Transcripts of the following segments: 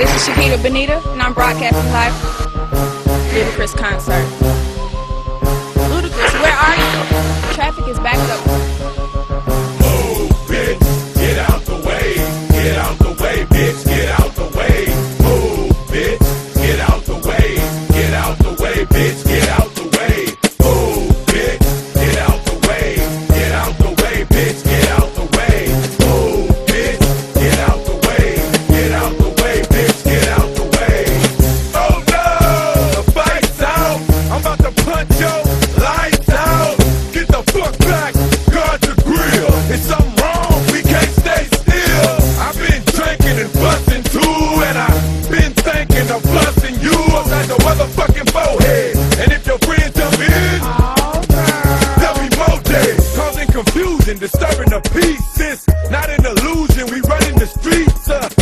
This is Shakita Benita, and I'm broadcasting live Ludacris concert. Ludacris, where are you? Traffic is backed up. Streets,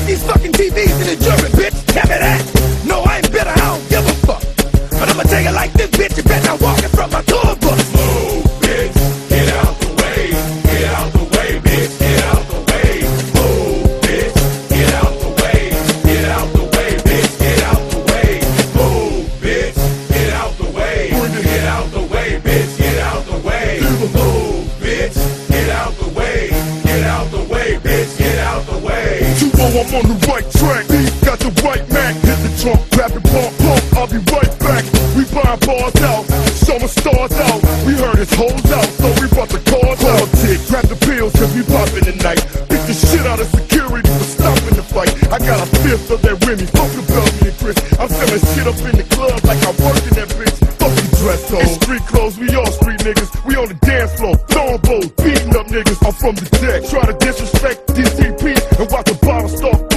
Bought these fucking TVs in the jury, bitch? Tell me that. I'm on the right track. Got the right Mac. Hit the trunk, grab it, pump, pump. I'll be right back. We buying bars out, summer stars out. We heard his hoes out, so we brought the cars out. Tick, grab the pills, cause we poppin' tonight. Beat the shit out of security for stopping the fight. I got a fifth of that Remy, fuck and Chris. I'm selling shit up in the club like I work in that bitch. Fucking dress code. It's street clothes, we all street niggas. We on the dance floor, throwing bows, beating up niggas. I'm from the deck, try to disrespect DTP and watch the bottle start